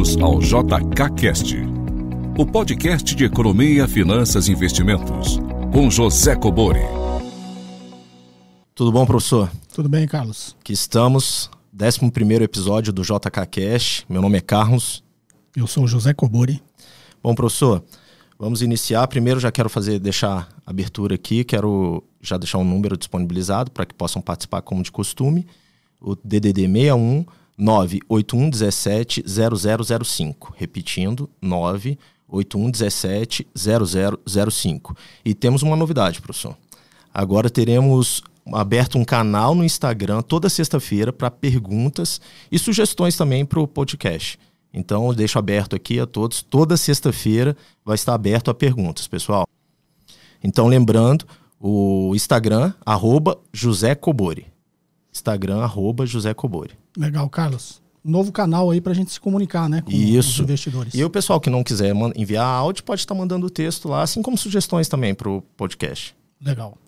Bem-vindos ao JKCast, o podcast de economia, finanças e investimentos, com José Cobori. Tudo bom, professor? Tudo bem, Carlos? Aqui estamos, 11 episódio do JKCast. Meu nome é Carlos. Eu sou o José Cobori. Bom, professor, vamos iniciar. Primeiro, já quero fazer, deixar a abertura aqui, quero já deixar um número disponibilizado para que possam participar como de costume. O DDD 61 98117 0005. Repetindo, 98117 0005. E temos uma novidade, professor. Agora teremos aberto um canal no Instagram toda sexta-feira para perguntas e sugestões também para o podcast. Então, deixo aberto aqui a todos. Toda sexta-feira vai estar aberto a perguntas, pessoal. Então, lembrando, o Instagram, arroba José Cobori. Instagram, arroba José Cobori. Legal, Carlos. Novo canal aí para a gente se comunicar, né? Com Isso. os investidores. E o pessoal que não quiser enviar áudio pode estar mandando texto lá, assim como sugestões também para o podcast. Legal.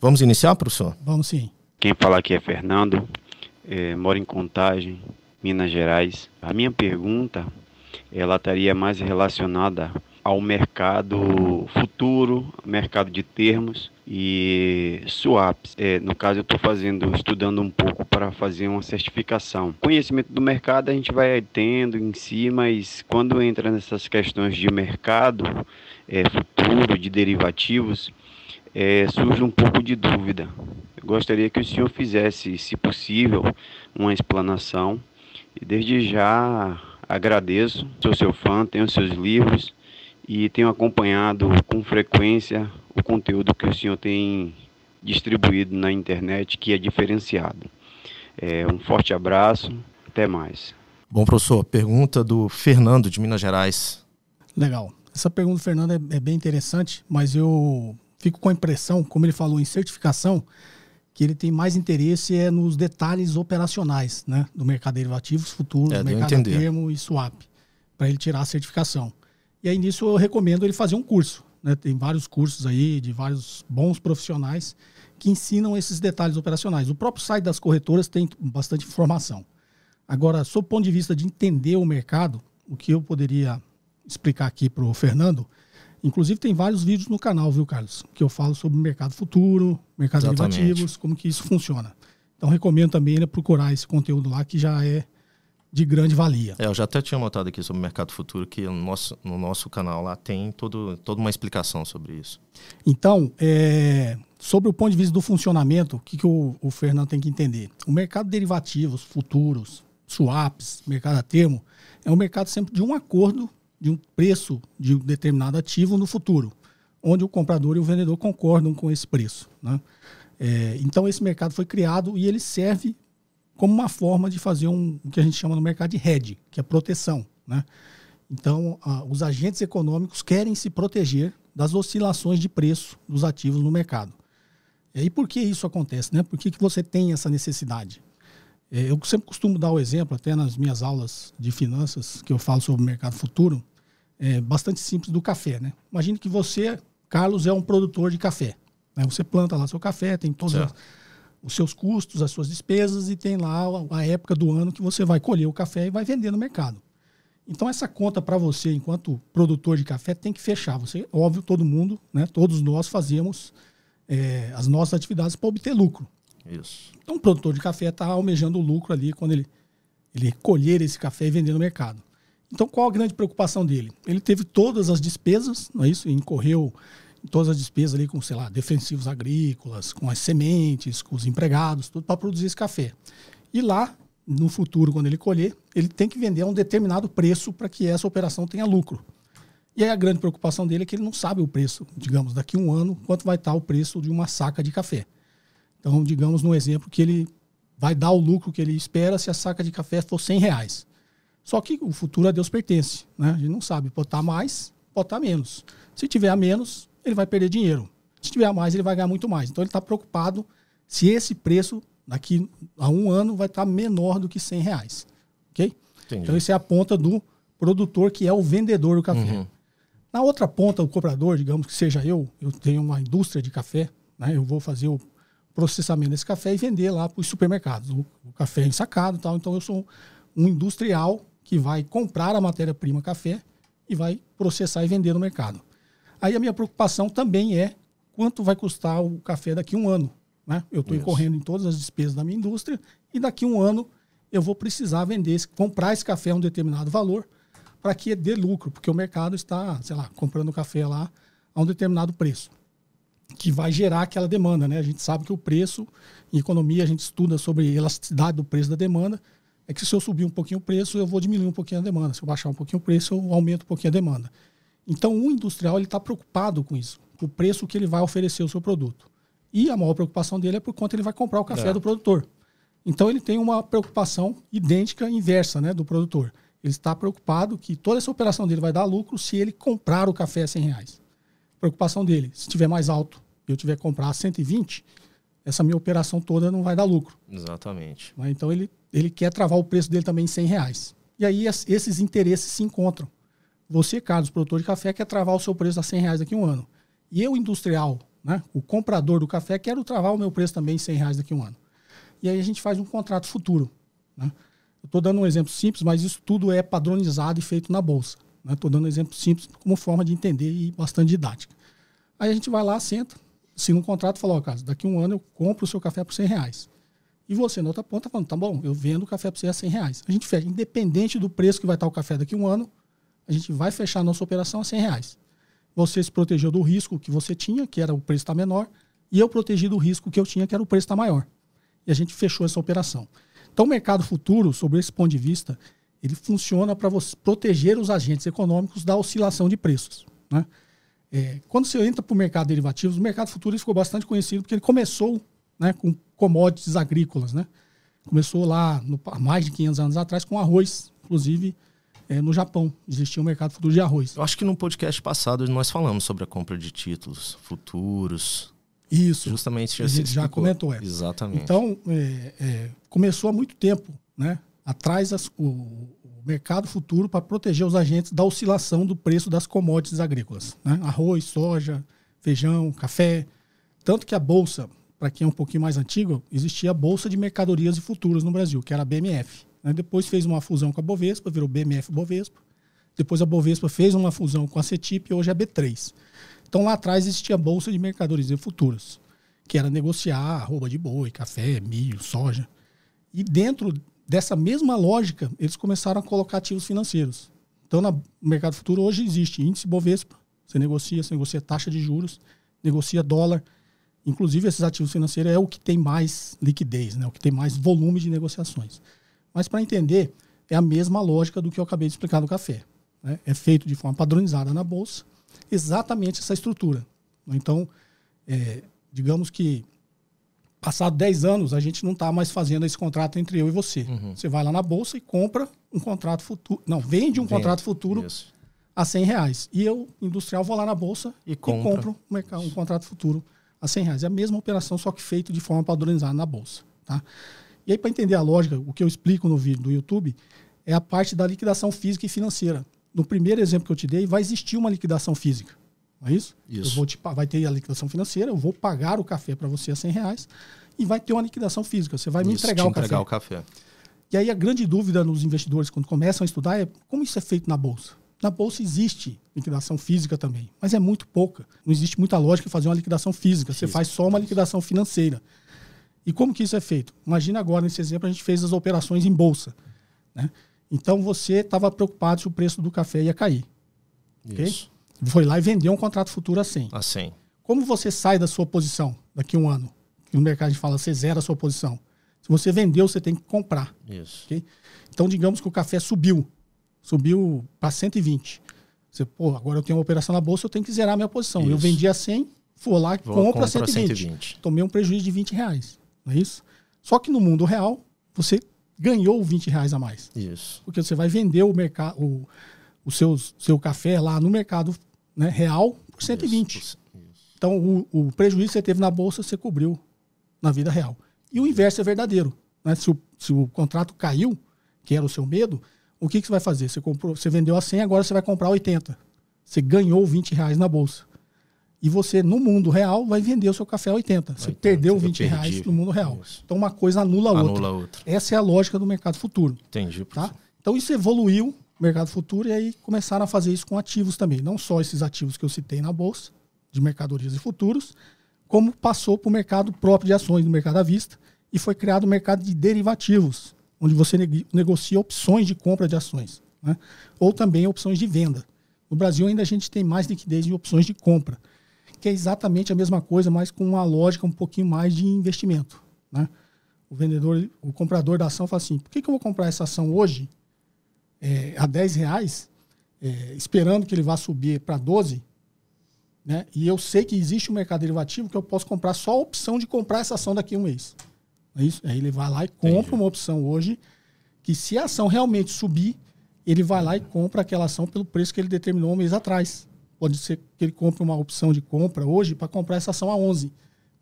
Vamos iniciar, professor? Vamos sim. Quem fala aqui é Fernando, é, moro em Contagem, Minas Gerais. A minha pergunta, ela estaria mais relacionada ao mercado futuro, mercado de termos e swaps. É, no caso, eu estou fazendo, estudando um pouco para fazer uma certificação. Conhecimento do mercado a gente vai tendo em si, mas quando entra nessas questões de mercado é, futuro, de derivativos, é, surge um pouco de dúvida. Eu gostaria que o senhor fizesse, se possível, uma explanação. E desde já agradeço, sou seu fã, tenho seus livros e tenho acompanhado com frequência o conteúdo que o senhor tem distribuído na internet, que é diferenciado. É, um forte abraço, até mais. Bom, professor, pergunta do Fernando de Minas Gerais. Legal. Essa pergunta do Fernando é, é bem interessante, mas eu fico com a impressão, como ele falou em certificação, que ele tem mais interesse é nos detalhes operacionais né, do mercado de derivativos futuros, É, mercado termo e swap, para ele tirar a certificação. E aí nisso eu recomendo ele fazer um curso. Né? Tem vários cursos aí de vários bons profissionais que ensinam esses detalhes operacionais. O próprio site das corretoras tem bastante informação. Agora, sob o ponto de vista de entender o mercado, o que eu poderia explicar aqui para o Fernando, inclusive tem vários vídeos no canal, viu, Carlos? Que eu falo sobre mercado futuro, mercado Exatamente. derivativos, como que isso funciona. Então recomendo também ele procurar esse conteúdo lá que já é de grande valia. É, eu já até tinha notado aqui sobre o mercado futuro que no nosso, no nosso canal lá tem todo, toda uma explicação sobre isso. Então, é, sobre o ponto de vista do funcionamento, o que, que o, o Fernando tem que entender? O mercado de derivativos, futuros, swaps, mercado a termo, é um mercado sempre de um acordo de um preço de um determinado ativo no futuro, onde o comprador e o vendedor concordam com esse preço. Né? É, então, esse mercado foi criado e ele serve como uma forma de fazer um, o que a gente chama no mercado de hedge, que é proteção. Né? Então, os agentes econômicos querem se proteger das oscilações de preço dos ativos no mercado. E por que isso acontece? Né? Por que, que você tem essa necessidade? É, eu sempre costumo dar o exemplo, até nas minhas aulas de finanças, que eu falo sobre o mercado futuro, é bastante simples do café. Né? Imagine que você, Carlos, é um produtor de café. né? Você planta lá seu café, tem Certo. as- os seus custos, as suas despesas e tem lá a- época do ano que você vai colher o café e vai vender no mercado. Então essa conta para você, enquanto produtor de café, tem que fechar. Você, óbvio, todo mundo, né? Todos nós fazemos é, as nossas atividades para obter lucro. Isso. Então o produtor de café está almejando o lucro ali quando ele, ele colher esse café e vender no mercado. Então qual a grande preocupação dele? Ele teve todas as despesas, não é isso? Incorreu todas as despesas ali com, sei lá, defensivos agrícolas, com as sementes, com os empregados, tudo para produzir esse café. E lá, no futuro, quando ele colher, ele tem que vender a um determinado preço para que essa operação tenha lucro. E aí a grande preocupação dele é que ele não sabe o preço, digamos, daqui a um ano, quanto vai estar o preço de uma saca de café. Então, digamos no exemplo que ele vai dar o lucro que ele espera se a saca de café for 100 reais. Só que o futuro a Deus pertence. Né? A gente não sabe, pode estar mais, pode estar menos. Se tiver a menos, ele vai perder dinheiro. Se tiver a mais, ele vai ganhar muito mais. Então ele está preocupado se esse preço daqui a um ano vai estar menor do que 100 reais. Ok? Entendi. Então isso é a ponta do produtor que é o vendedor do café. Uhum. Na outra ponta, o comprador, digamos que seja eu, eu tenho uma indústria de café, né? eu vou fazer o processamento desse café e vender lá para os supermercados. O, o café é ensacado e tal. Então eu sou um industrial que vai comprar a matéria-prima café e vai processar e vender no mercado. Aí a minha preocupação também é quanto vai custar o café daqui a um ano. Né? Eu estou incorrendo em todas as despesas da minha indústria e daqui a um ano eu vou precisar vender, comprar esse café a um determinado valor para que dê lucro, porque o mercado está, sei lá, comprando café lá a um determinado preço, que vai gerar aquela demanda, né? A gente sabe que o preço, em economia, a gente estuda sobre elasticidade do preço da demanda, é que se eu subir um pouquinho o preço, eu vou diminuir um pouquinho a demanda. Se eu baixar um pouquinho o preço, eu aumento um pouquinho a demanda. Então, o industrial está preocupado com isso, com o preço que ele vai oferecer o seu produto. E a maior preocupação dele é por quanto ele vai comprar o café é. do produtor. Então, ele tem uma preocupação idêntica, inversa, né, do produtor. Ele está preocupado que toda essa operação dele vai dar lucro se ele comprar o café a 100 reais. Preocupação dele, se tiver mais alto e eu tiver que comprar a 120, essa minha operação toda não vai dar lucro. Exatamente. Então ele, ele quer travar o preço dele também em 100 reais. E aí esses interesses se encontram. Você, Carlos, produtor de café, quer travar o seu preço a 100 reais daqui a um ano. E eu, industrial, né, o comprador do café, quero travar o meu preço também em 100 reais daqui a um ano. E aí a gente faz um contrato futuro. Né? Estou dando um exemplo simples, mas isso tudo é padronizado e feito na bolsa. Estou né? dando um exemplo simples como forma de entender e bastante didática. Aí a gente vai lá, senta, assina um contrato e fala, ó, oh, Carlos, daqui a um ano eu compro o seu café por 100 reais. E você, na outra ponta, falando, tá bom, eu vendo o café para você a 100 reais. A gente fecha, independente do preço que vai estar o café daqui a um ano, a gente vai fechar a nossa operação a 100 reais. Você se protegeu do risco que você tinha, que era o preço estar tá menor, e eu protegi do risco que eu tinha, que era o preço estar tá maior. E a gente fechou essa operação. Então, o mercado futuro, sobre esse ponto de vista, ele funciona para proteger os agentes econômicos da oscilação de preços. Né? É, quando você entra para o mercado de derivativos, o mercado futuro ficou bastante conhecido porque ele começou né, com commodities agrícolas. Né? Começou lá no, há mais de 500 anos atrás com arroz, inclusive é, no Japão. Existia um mercado futuro de arroz. Eu acho que no podcast passado nós falamos sobre a compra de títulos futuros. Isso. Justamente a gente já comentou. É. Exatamente. Então, é, é, começou há muito tempo, né? Atrás as, o, o, mercado futuro para proteger os agentes da oscilação do preço das commodities agrícolas. Né? Arroz, soja, feijão, café. Tanto que a Bolsa, para quem é um pouquinho mais antigo, existia a Bolsa de Mercadorias e Futuros no Brasil, que era a BMF. Né? Depois fez uma fusão com a Bovespa, virou BMF Bovespa. Depois a Bovespa fez uma fusão com a CETIP e hoje é a B3. Então lá atrás existia a Bolsa de Mercadorias e Futuros, que era negociar arroba de boi, café, milho, soja. E dentro dessa mesma lógica, eles começaram a colocar ativos financeiros. Então, no mercado futuro, hoje existe índice Bovespa, você negocia, você negocia taxa de juros, negocia dólar. Inclusive, esses ativos financeiros é o que tem mais liquidez, né? o que tem mais volume de negociações. Mas, para entender, é a mesma lógica do que eu acabei de explicar no café. Né? É feito de forma padronizada na bolsa exatamente essa estrutura. Então, é, digamos que passado 10 anos, a gente não está mais fazendo esse contrato entre eu e você. Uhum. Você vai lá na bolsa e compra um contrato futuro. Não, vende um contrato futuro Isso. a 100 reais. E eu, industrial, vou lá na bolsa e, e compro um, um, contrato futuro a 100 reais. É a mesma operação, só que feito de forma padronizada na bolsa. Tá? E aí, para entender a lógica, o que eu explico no vídeo do YouTube é a parte da liquidação física e financeira no primeiro exemplo que eu te dei, vai existir uma liquidação física. Não é isso? isso. Eu vou te, vai ter a liquidação financeira, eu vou pagar o café para você a 100 reais e vai ter uma liquidação física. Você vai me entregar, o, entregar café. o café. E aí a grande dúvida nos investidores, quando começam a estudar, é como isso é feito na Bolsa. Na Bolsa existe liquidação física também, mas é muito pouca. Não existe muita lógica em fazer uma liquidação física. Você faz só uma liquidação financeira. E como que isso é feito? Imagina agora, nesse exemplo, a gente fez as operações em Bolsa. Né? Então você estava preocupado se o preço do café ia cair. Isso. Okay? Foi lá e vendeu um contrato futuro a 100. A 100. Como você sai da sua posição daqui a um ano? No mercado a gente fala, você zera a sua posição. Se você vendeu, você tem que comprar. Isso. Okay? Então, digamos que o café subiu. Subiu para 120. Você, pô, agora eu tenho uma operação na bolsa, eu tenho que zerar a minha posição. Isso. Eu vendi a 100, vou lá e compro a 120. 120. Tomei um prejuízo de 20 reais. Não é isso? Só que no mundo real, você ganhou 20 reais a mais. Isso. Porque você vai vender o, mercado, o, seu café lá no mercado né, real por 120. Isso, isso. Então, o, o, prejuízo que você teve na bolsa, você cobriu na vida real. E o inverso é verdadeiro. Né? Se, o, se o contrato caiu, que era o seu medo, o que, que você vai fazer? Você, comprou, você vendeu a 100, agora você vai comprar 80. Você ganhou 20 reais na bolsa. E você, no mundo real, vai vender o seu café a 80. Você 80, perdeu 20 reais no mundo real. Isso. Então, uma coisa anula a outra. Outra. Essa é a lógica do mercado futuro. Entendi. Tá? Então isso evoluiu mercado futuro e aí começaram a fazer isso com ativos também, não só esses ativos que eu citei na bolsa de mercadorias e futuros, como passou para o mercado próprio de ações, no mercado à vista, e foi criado o mercado de derivativos, onde você negocia opções de compra de ações, né? ou também opções de venda. No Brasil ainda a gente tem mais liquidez em opções de compra, que é exatamente a mesma coisa, mas com uma lógica um pouquinho mais de investimento. Né? O vendedor, o comprador da ação fala assim: por que, que eu vou comprar essa ação hoje é, a 10 reais, é, esperando que ele vá subir para 12, né? e eu sei que existe um mercado derivativo que eu posso comprar só a opção de comprar essa ação daqui a um mês. É isso? Aí ele vai lá e compra Entendi. uma opção hoje que se a ação realmente subir, ele vai lá e compra aquela ação pelo preço que ele determinou um mês atrás. Pode ser que ele compre uma opção de compra hoje para comprar essa ação a 11,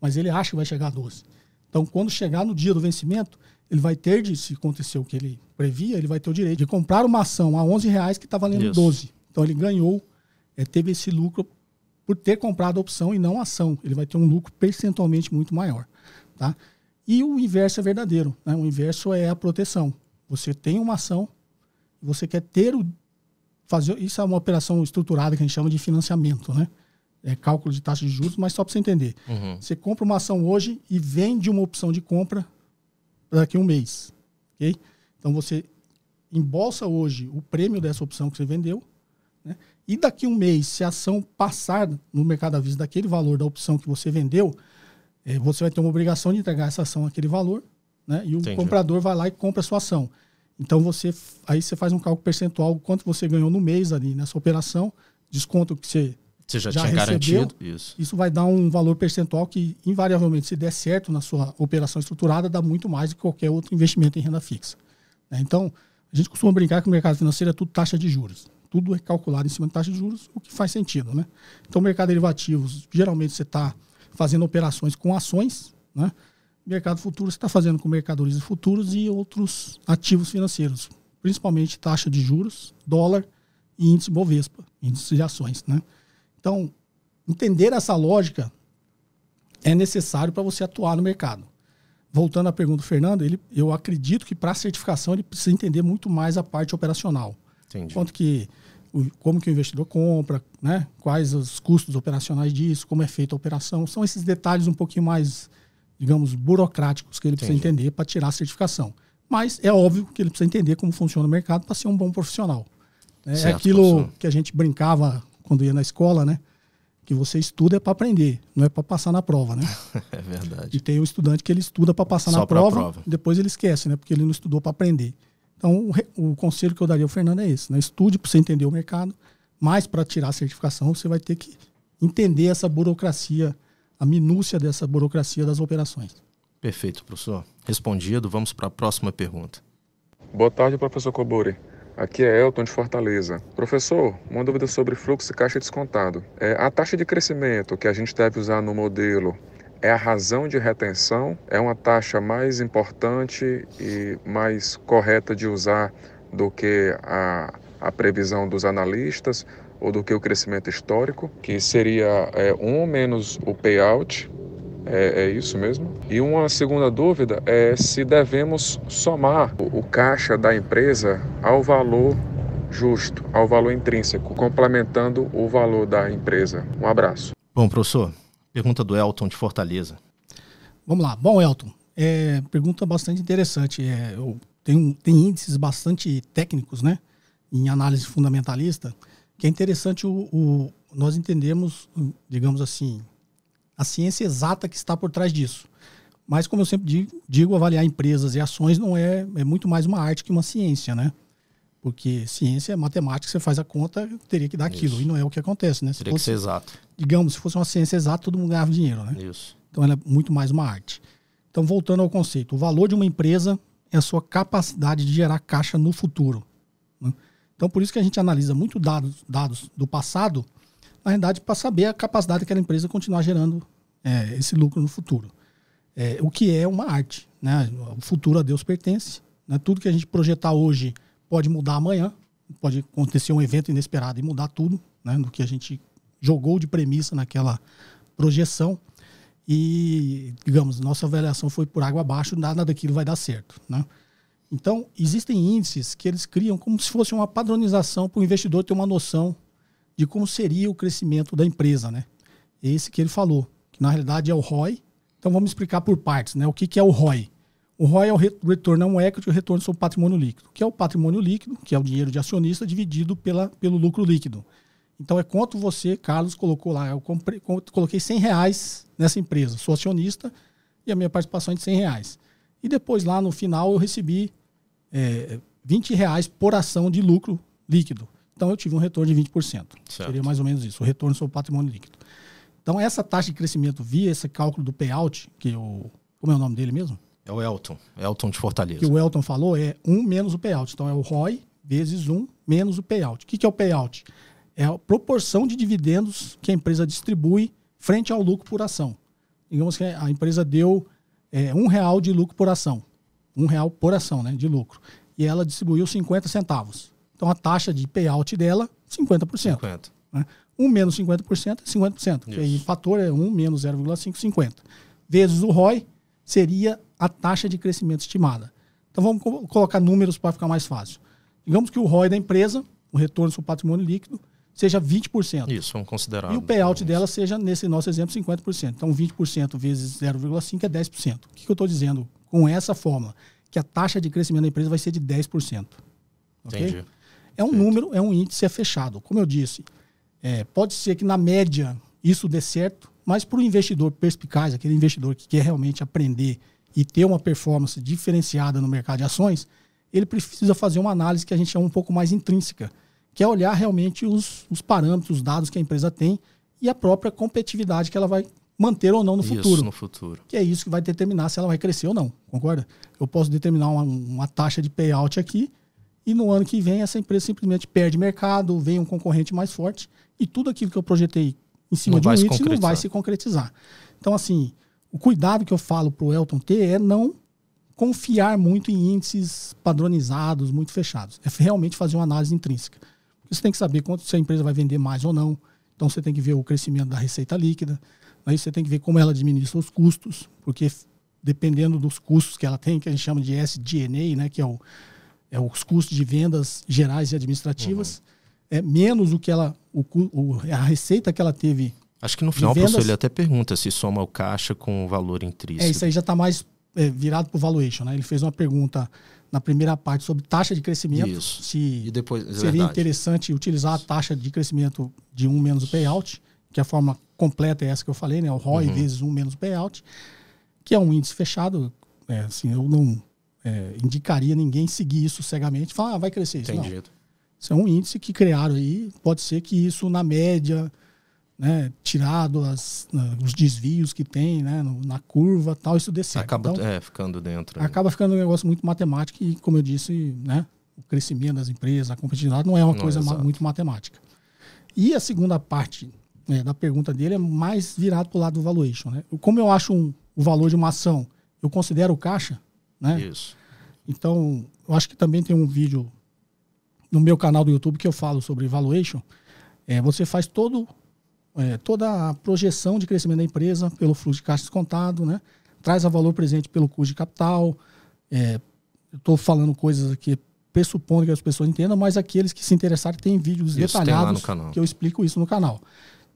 mas ele acha que vai chegar a 12. Então, quando chegar no dia do vencimento, ele vai ter de, se acontecer o que ele previa, ele vai ter o direito de comprar uma ação a 11 reais que está valendo Isso. 12. Então, ele ganhou, é, teve esse lucro por ter comprado a opção e não a ação. Ele vai ter um lucro percentualmente muito maior. Tá? E o inverso é verdadeiro. Né? O inverso é a proteção. Você tem uma ação, você quer ter o. Fazer, isso é uma operação estruturada que a gente chama de financiamento, né? É cálculo de taxa de juros, mas só para você entender. Uhum. Você compra uma ação hoje e vende uma opção de compra daqui a um mês. ok? Então você embolsa hoje o prêmio dessa opção que você vendeu, né? e daqui a um mês, se a ação passar no mercado à vista daquele valor da opção que você vendeu, é, você vai ter uma obrigação de entregar essa ação àquele valor, né? E o Entendi. comprador vai lá e compra a sua ação. Então você aí você faz um cálculo percentual quanto você ganhou no mês ali nessa operação, desconta o que você você já, já tinha recebeu, garantido isso. Isso vai dar um valor percentual que invariavelmente se der certo na sua operação estruturada dá muito mais do que qualquer outro investimento em renda fixa. Né? Então a gente costuma brincar que o mercado financeiro é tudo taxa de juros. Tudo é calculado em cima de taxa de juros, o que faz sentido, né? Então, o mercado de derivativos, geralmente você está fazendo operações com ações, né? Mercado futuro você está fazendo com mercadorias de futuros e outros ativos financeiros, principalmente taxa de juros, dólar e índice Bovespa, índice de ações, né? Então, entender essa lógica é necessário para você atuar no mercado. Voltando à pergunta do Fernando, ele, eu acredito que para a certificação ele precisa entender muito mais a parte operacional. Entendi. Quanto que como que o investidor compra, né? quais os custos operacionais disso, como é feita a operação. São esses detalhes um pouquinho mais, digamos, burocráticos que ele Entendi. precisa entender para tirar a certificação. Mas é óbvio que ele precisa entender como funciona o mercado para ser um bom profissional. É, certo, aquilo professor. que a gente brincava quando ia na escola, né? Que você estuda é para aprender, não é para passar na prova, né? é verdade. E tem o estudante que ele estuda para passar Só na prova, prova, depois ele esquece, né? Porque ele não estudou para aprender. Então, o, o, conselho que eu daria ao Fernando é esse: né? estude para você entender o mercado, mas para tirar a certificação, você vai ter que entender essa burocracia, a minúcia dessa burocracia das operações. Perfeito, professor. Respondido, vamos para a próxima pergunta. Boa tarde, professor Cobori. Aqui é Elton de Fortaleza. Professor, uma dúvida sobre fluxo e caixa descontado. É, a taxa de crescimento que a gente deve usar no modelo é a razão de retenção, é uma taxa mais importante e mais correta de usar do que a, a previsão dos analistas ou do que o crescimento histórico, que seria é, um menos o payout, é, é, isso mesmo. E uma segunda dúvida é se devemos somar o, o caixa da empresa ao valor justo, ao valor intrínseco, complementando o valor da empresa. Um abraço. Bom, professor, Pergunta do Elton de Fortaleza. Vamos lá. Bom, Elton, é, pergunta bastante interessante. É, eu tenho, tem índices bastante técnicos, né? Em análise fundamentalista, que é interessante o, o, nós entendemos, digamos assim, a ciência exata que está por trás disso. Mas, como eu sempre digo, digo avaliar empresas e ações não é, é muito mais uma arte que uma ciência, né? Porque ciência é matemática, você faz a conta, teria que dar aquilo. Isso. E não é o que acontece, né? Se teria fosse, que ser exato. Digamos, se fosse uma ciência exata, todo mundo ganhava dinheiro, né? Isso. Então ela é muito mais uma arte. Então, voltando ao conceito, o valor de uma empresa é a sua capacidade de gerar caixa no futuro. Né? Então, por isso que a gente analisa muito dados, dados do passado, na realidade, para saber a capacidade daquela empresa continuar gerando é, esse lucro no futuro. É, o que é uma arte. Né? O futuro a Deus pertence. Né? Tudo que a gente projetar hoje pode mudar amanhã, pode acontecer um evento inesperado e mudar tudo, né, do que a gente jogou de premissa naquela projeção. E, digamos, nossa avaliação foi por água abaixo, nada daquilo vai dar certo. Né? Então, existem índices que eles criam como se fosse uma padronização para o investidor ter uma noção de como seria o crescimento da empresa, né? Esse que ele falou, que na realidade é o ROI. Então, vamos explicar por partes, né? O que, que é o ROI? O ROI é o retorno on equity, o retorno sobre patrimônio líquido, que é o patrimônio líquido, que é o dinheiro de acionista dividido pela, pelo lucro líquido. Então é quanto você, Carlos, colocou lá. Eu comprei, coloquei 100 reais nessa empresa, sou acionista e a minha participação é de 100 reais. E depois lá no final eu recebi é, 20 reais por ação de lucro líquido. Então eu tive um retorno de 20%. Certo. Seria mais ou menos isso, o retorno sobre o patrimônio líquido. Então essa taxa de crescimento via esse cálculo do payout, que o como é o nome dele mesmo? É o Elton, Elton de Fortaleza. Que o Elton falou é 1 menos o payout. Então é o ROI vezes 1 menos o payout. O que, que é o payout? É a proporção de dividendos que a empresa distribui frente ao lucro por ação. Digamos que a empresa deu é, um real de lucro por ação. Um real por ação né, de lucro. E ela distribuiu 50 centavos. Então a taxa de payout dela, 50%. 50. Né? 1 menos 50% é 50%. Isso. aí o fator é 1 menos 0,5, 50. Vezes o ROI seria a taxa de crescimento estimada. Então vamos colocar números para ficar mais fácil. Digamos que o ROI da empresa, o retorno sobre patrimônio líquido, seja 20%. Isso, vamos considerar. E o payout dela seja, nesse nosso exemplo, 50%. Então 20% vezes 0,5 é 10%. O que, que eu estou dizendo com essa fórmula? Que a taxa de crescimento da empresa vai ser de 10%. Okay? Entendi. É um número, é um índice, é fechado. Como eu disse, é, pode ser que na média isso dê certo, mas para o investidor perspicaz, aquele investidor que quer realmente aprender e ter uma performance diferenciada no mercado de ações, ele precisa fazer uma análise que a gente chama um pouco mais intrínseca, que é olhar realmente os, os parâmetros, os dados que a empresa tem e a própria competitividade que ela vai manter ou não no isso, futuro. no futuro. Que é isso que vai determinar se ela vai crescer ou não, concorda? Eu posso determinar uma, uma taxa de payout aqui e no ano que vem essa empresa simplesmente perde mercado, vem um concorrente mais forte e tudo aquilo que eu projetei em cima não de um índice não vai se concretizar. Então, assim, o cuidado que eu falo para o Elton ter é não confiar muito em índices padronizados, muito fechados. É realmente fazer uma análise intrínseca. Você tem que saber quanto se a empresa vai vender mais ou não. Então você tem que ver o crescimento da receita líquida. Aí você tem que ver como ela administra os custos, porque dependendo dos custos que ela tem, que a gente chama de SG&A, né, que é, o, é os custos de vendas gerais e administrativas, uhum. é menos o que ela, o, o, a receita que ela teve Acho que no final, vendas, professor, ele até pergunta se soma o caixa com o valor intrínseco. É, isso aí já está mais é, virado para o valuation. Né? Ele fez uma pergunta na primeira parte sobre taxa de crescimento. Isso. Se e depois, é seria verdade. interessante utilizar a taxa de crescimento de 1 menos o payout, que a forma completa é essa que eu falei, né? o ROI uhum. vezes 1 menos o payout, que é um índice fechado. É, assim, eu não é, indicaria ninguém seguir isso cegamente falar, ah, vai crescer isso. Entendido. Não. Isso é um índice que criaram aí. Pode ser que isso, na média, né, tirado as, né, os desvios que tem né, na curva tal, isso certo. Acaba então, é, ficando dentro. Acaba ficando um negócio muito matemático e, como eu disse, né, o crescimento das empresas, a competitividade não é uma não, coisa ma muito matemática. E a segunda parte né, da pergunta dele é mais virado para o lado do valuation. Né? Como eu acho um, o valor de uma ação, eu considero o caixa. Né? Isso. Então, eu acho que também tem um vídeo no meu canal do YouTube que eu falo sobre valuation. É, você faz todo é, toda a projeção de crescimento da empresa pelo fluxo de caixa descontado, né? traz a valor presente pelo custo de capital. É, estou falando coisas aqui pressupondo que as pessoas entendam, mas aqueles que se interessarem têm vídeos isso detalhados que eu explico isso no canal.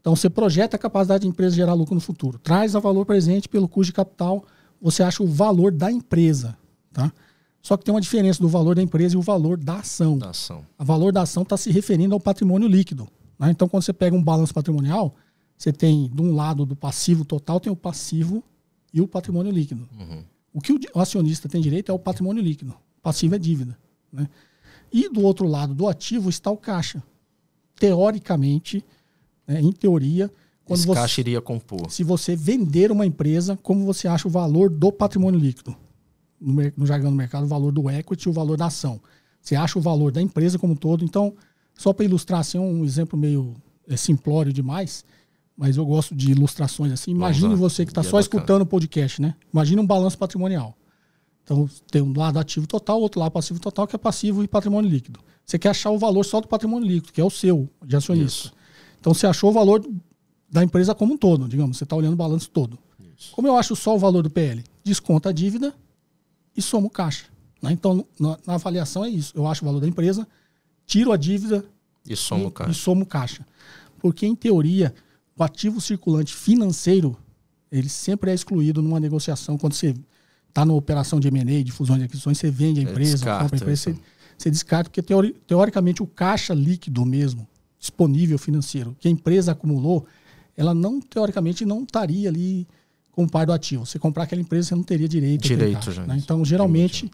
Então você projeta a capacidade da empresa gerar lucro no futuro, traz a valor presente pelo custo de capital, você acha o valor da empresa, tá? Só que tem uma diferença do valor da empresa e o valor da ação. Da ação. O valor da ação está se referindo ao patrimônio líquido. Né? Então, quando você pega um balanço patrimonial, você tem, de um lado do passivo total, tem o passivo e o patrimônio líquido. Uhum. O que o acionista tem direito é o patrimônio líquido. O passivo é dívida. Né? E do outro lado do ativo está o caixa. Teoricamente, né, em teoria, quando Esse você, caixa iria compor. Se você vender uma empresa, como você acha o valor do patrimônio líquido? No, no jargão do mercado, o valor do equity e o valor da ação. Você acha o valor da empresa como um todo. Então, só para ilustrar, assim, um exemplo meio é, simplório demais, mas eu gosto de ilustrações assim. Imagine você que está só escutando o podcast, né? Imagine um balanço patrimonial. Então, tem um lado ativo total, outro lado passivo total, que é passivo e patrimônio líquido. Você quer achar o valor só do patrimônio líquido, que é o seu, de acionista. Isso. Então, você achou o valor da empresa como um todo, digamos. Você está olhando o balanço todo. Isso. Como eu acho só o valor do PL? Desconta a dívida e soma o caixa. Né? Então, na, na, avaliação é isso. Eu acho o valor da empresa, tiro a dívida e somo, e, caixa. e somo caixa. Porque, em teoria, o ativo circulante financeiro, ele sempre é excluído numa negociação. Quando você está na operação de M&A, de fusões e aquisições, você vende a é, empresa, descarta, compra a empresa, você, você, descarta, porque teori, teoricamente o caixa líquido mesmo, disponível financeiro, que a empresa acumulou, ela não, teoricamente, não estaria ali como par do ativo. Você comprar aquela empresa, você não teria direito. Direito, já. Né? Então, geralmente,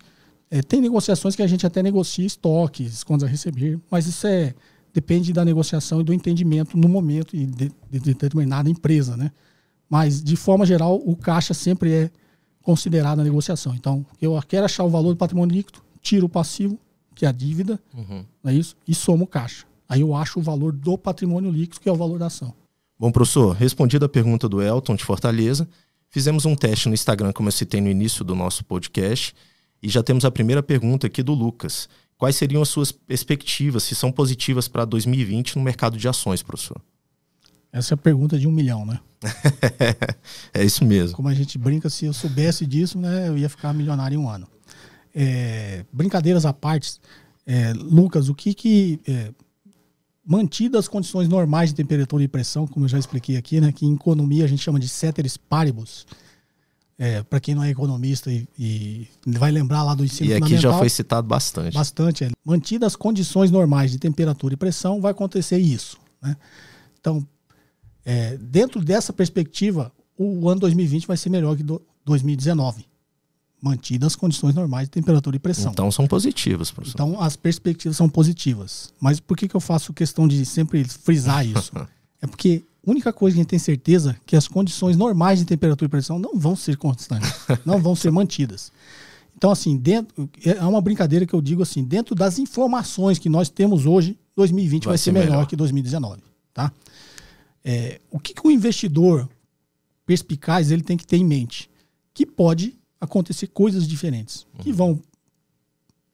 é, tem negociações que a gente até negocia estoques, quando a receber, mas isso é depende da negociação e do entendimento no momento e de, de, de determinada empresa, né? Mas, de forma geral, o caixa sempre é considerado na negociação. Então, eu quero achar o valor do patrimônio líquido, tiro o passivo, que é a dívida, uhum. não é isso? E somo o caixa. Aí eu acho o valor do patrimônio líquido, que é o valor da ação. Bom, professor, respondida a pergunta do Elton de Fortaleza, fizemos um teste no Instagram, como eu citei no início do nosso podcast, e já temos a primeira pergunta aqui do Lucas. Quais seriam as suas perspectivas, se são positivas para 2020 no mercado de ações, professor? Essa é a pergunta de um milhão, né? é isso mesmo. Como a gente brinca, se eu soubesse disso, né, eu ia ficar milionário em um ano. É, brincadeiras à parte, é, Lucas, o que que é, mantidas as condições normais de temperatura e pressão, como eu já expliquei aqui, né, que em economia a gente chama de ceteris paribus, é, para quem não é economista e, e, vai lembrar lá do ensino e fundamental. E aqui já foi citado bastante. Bastante. É. Mantidas as condições normais de temperatura e pressão, vai acontecer isso. Né? Então, é, dentro dessa perspectiva, o ano 2020 vai ser melhor que do, 2019. Mantidas as condições normais de temperatura e pressão. Então são positivas, professor. Então as perspectivas são positivas. Mas por que, que eu faço questão de sempre frisar isso? é porque a única coisa que a gente tem certeza é que as condições normais de temperatura e pressão não vão ser constantes, não vão ser mantidas. Então, assim, dentro, é uma brincadeira que eu digo assim, dentro das informações que nós temos hoje, 2020 vai, vai ser, melhor, melhor, que 2019, tá? É, o que, que o investidor perspicaz ele tem que ter em mente? Que pode acontecer coisas diferentes, uhum. que vão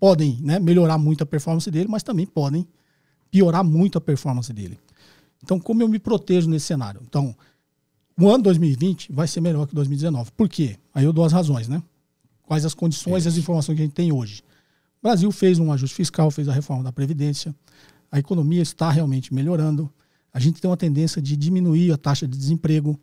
podem né, melhorar muito a performance dele, mas também podem piorar muito a performance dele. Então, como eu me protejo nesse cenário? Então, o ano 2020 vai ser melhor que 2019. Por quê? Aí eu dou as razões, né? Quais as condições e as informações que a gente tem hoje. O Brasil fez um ajuste fiscal, fez a reforma da Previdência, a economia está realmente melhorando, a gente tem uma tendência de diminuir a taxa de desemprego,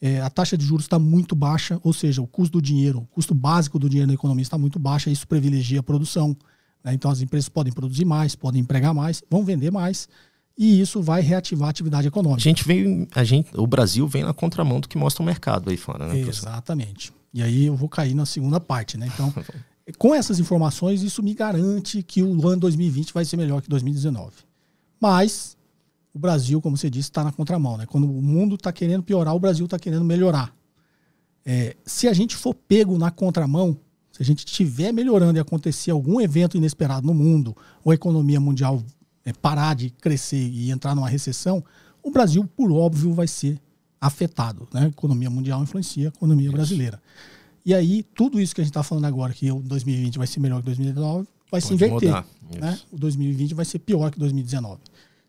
é, a taxa de juros está muito baixa, ou seja, o custo do dinheiro, o custo básico do dinheiro na economia está muito baixa, isso privilegia a produção. Né? Então as empresas podem produzir mais, podem empregar mais, vão vender mais, e isso vai reativar a atividade econômica. A gente vem, a gente, o Brasil vem na contramão do que mostra o mercado aí fora, né? Exatamente. E aí eu vou cair na segunda parte, né? Então, com essas informações, isso me garante que o ano 2020 vai ser melhor que 2019. Mas o Brasil, como você disse, está na contramão, né? Quando o mundo está querendo piorar, o Brasil está querendo melhorar. É, se a gente for pego na contramão, se a gente estiver melhorando e acontecer algum evento inesperado no mundo, ou a economia mundial é, parar de crescer e entrar numa recessão, o Brasil, por óbvio, vai ser afetado. Né? A economia mundial influencia a economia isso. brasileira. E aí, tudo isso que a gente está falando agora, que o 2020 vai ser melhor que 2019, vai Pode se inverter. Né? O 2020 vai ser pior que 2019.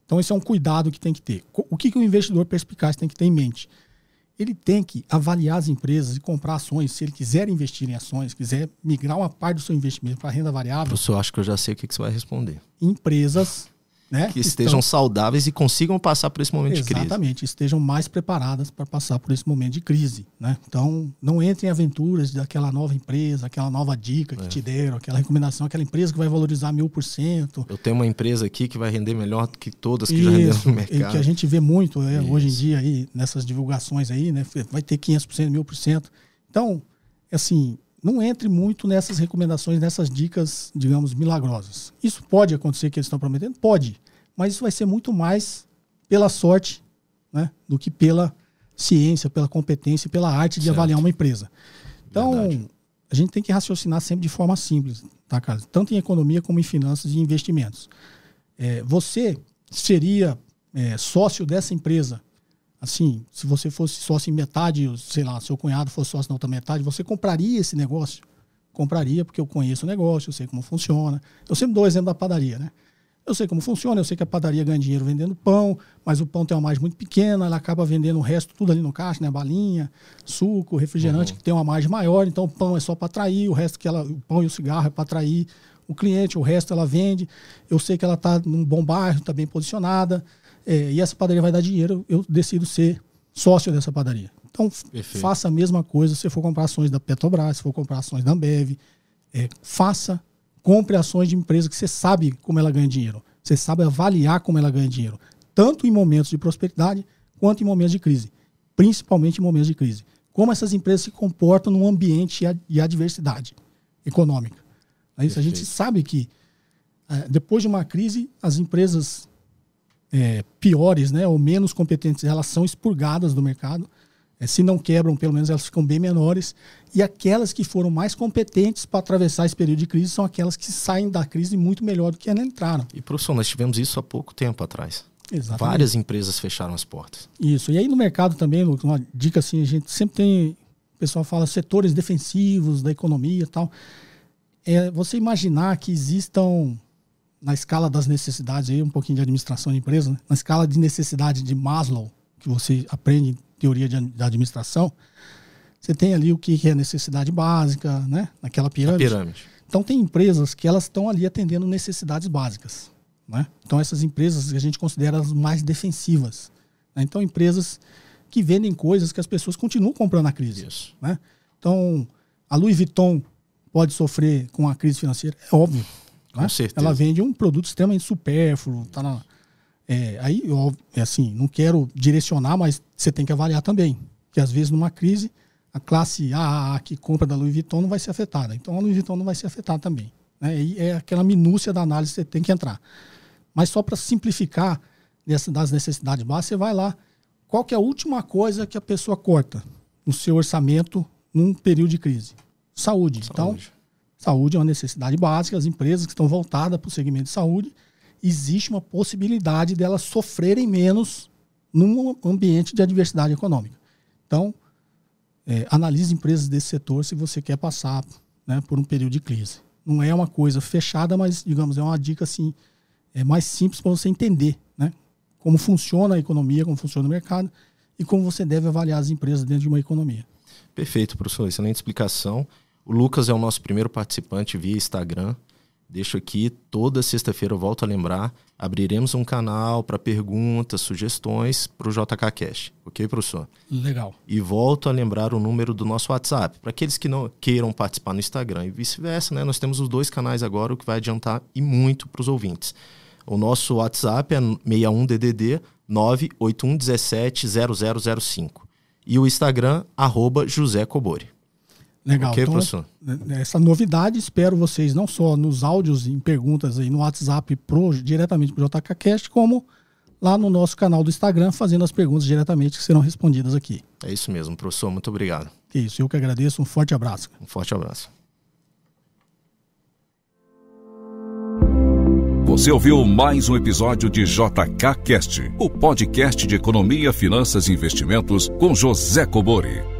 Então, esse é um cuidado que tem que ter. O que, que o investidor perspicaz tem que ter em mente? Ele tem que avaliar as empresas e comprar ações. Se ele quiser investir em ações, quiser migrar uma parte do seu investimento para renda variável. Professor, acho que eu já sei o que, que você vai responder. Empresas né? Que estejam saudáveis e consigam passar por esse momento Exatamente, de crise. Exatamente, estejam mais preparadas para passar por esse momento de crise. Né? Então, não entre em aventuras daquela nova empresa, aquela nova dica que é. te deram, aquela recomendação, aquela empresa que vai valorizar mil por cento. Eu tenho uma empresa aqui que vai render melhor do que todas que Isso, já renderam no mercado. E que a gente vê muito é, hoje em dia aí, nessas divulgações aí, né? vai ter 500%, mil por cento. Então, assim, não entre muito nessas recomendações, nessas dicas, digamos, milagrosas. Isso pode acontecer que eles estão prometendo? Pode. Mas isso vai ser muito mais pela sorte né, do que pela ciência, pela competência e pela arte de certo. avaliar uma empresa. Então, Verdade. a gente tem que raciocinar sempre de forma simples, tá, cara? Tanto em economia como em finanças e investimentos. É, você seria é, sócio dessa empresa assim, se você fosse sócio em metade, sei lá, seu cunhado fosse sócio na outra metade, você compraria esse negócio? Compraria, porque eu conheço o negócio, eu sei como funciona. Eu sempre dou o exemplo da padaria, né? Eu sei como funciona, eu sei que a padaria ganha dinheiro vendendo pão, mas o pão tem uma margem muito pequena, ela acaba vendendo o resto tudo ali no caixa, né? Balinha, suco, refrigerante, uhum. que tem uma margem maior, então o pão é só para atrair, o resto que ela, o pão e o cigarro é para atrair o cliente, o resto ela vende. Eu sei que ela está num bom bairro, está bem posicionada, é, e essa padaria vai dar dinheiro, eu decido ser sócio dessa padaria. Então, Perfeito. faça a mesma coisa se for comprar ações da Petrobras, se for comprar ações da Ambev. É, faça, compre ações de empresa que você sabe como ela ganha dinheiro. Você sabe avaliar como ela ganha dinheiro. Tanto em momentos de prosperidade, quanto em momentos de crise. Principalmente em momentos de crise. Como essas empresas se comportam num ambiente de adversidade econômica. É isso, a gente sabe que é, depois de uma crise, as empresas é, piores né, ou menos competentes, elas são expurgadas do mercado. É, se não quebram, pelo menos elas ficam bem menores. E aquelas que foram mais competentes para atravessar esse período de crise são aquelas que saem da crise muito melhor do que elas entraram. E, professor, nós tivemos isso há pouco tempo atrás. Exatamente. Várias empresas fecharam as portas. Isso. E aí no mercado também, uma dica assim, a gente sempre tem. O pessoal fala setores defensivos da economia e tal. É você imaginar que existam na escala das necessidades, aí um pouquinho de administração de empresa, né? na escala de necessidade de Maslow, que você aprende em teoria de, de administração, você tem ali o que é necessidade básica, né? Naquela pirâmide. pirâmide. Então tem empresas que elas estão ali atendendo necessidades básicas, né? Então essas empresas a gente considera as mais defensivas. Né? Então empresas que vendem coisas que as pessoas continuam comprando na crise, Isso. né? Então a Louis Vuitton pode sofrer com a crise financeira, é óbvio. Com né? certeza. Ela vende um produto extremamente supérfluo, tá na, é, aí, eu, é assim, não quero direcionar, mas você tem que avaliar também. Que às vezes numa crise, a classe AA que compra da Louis Vuitton não vai ser afetada. Então a Louis Vuitton não vai ser afetada também. Né? E é aquela minúcia da análise que você tem que entrar. Mas só para simplificar dessa, das necessidades básicas, você vai lá. Qual que é a última coisa que a pessoa corta no seu orçamento num período de crise? Saúde. Então, saúde. Então, saúde é uma necessidade básica. As empresas que estão voltadas para o segmento de saúde, existe uma possibilidade delas sofrerem menos num ambiente de adversidade econômica. Então, é, analise empresas desse setor se você quer passar né, por um período de crise. Não é uma coisa fechada, mas, digamos, é uma dica assim, é mais simples para você entender né, como funciona a economia, como funciona o mercado e como você deve avaliar as empresas dentro de uma economia. Perfeito, professor. Excelente explicação. O Lucas é o nosso primeiro participante via Instagram. Deixo aqui, toda sexta-feira eu volto a lembrar, abriremos um canal para perguntas, sugestões para o JK Cash. Ok, professor? Legal. E volto a lembrar o número do nosso WhatsApp. Para aqueles que não queiram participar no Instagram e vice-versa, né? Nós temos os dois canais agora, o que vai adiantar e muito para os ouvintes. O nosso WhatsApp é 61DDD 981170005. E o Instagram, arroba José Cobori. Legal. Okay, então, professor. Né, essa novidade, espero vocês não só nos áudios em perguntas aí no WhatsApp pro, diretamente para o JKCast, como lá no nosso canal do Instagram, fazendo as perguntas diretamente que serão respondidas aqui. É isso mesmo, professor. Muito obrigado. É isso, eu que agradeço. Um forte abraço. Um forte abraço. Você ouviu mais um episódio de JK Cast, o podcast de economia, finanças e investimentos com José Cobori.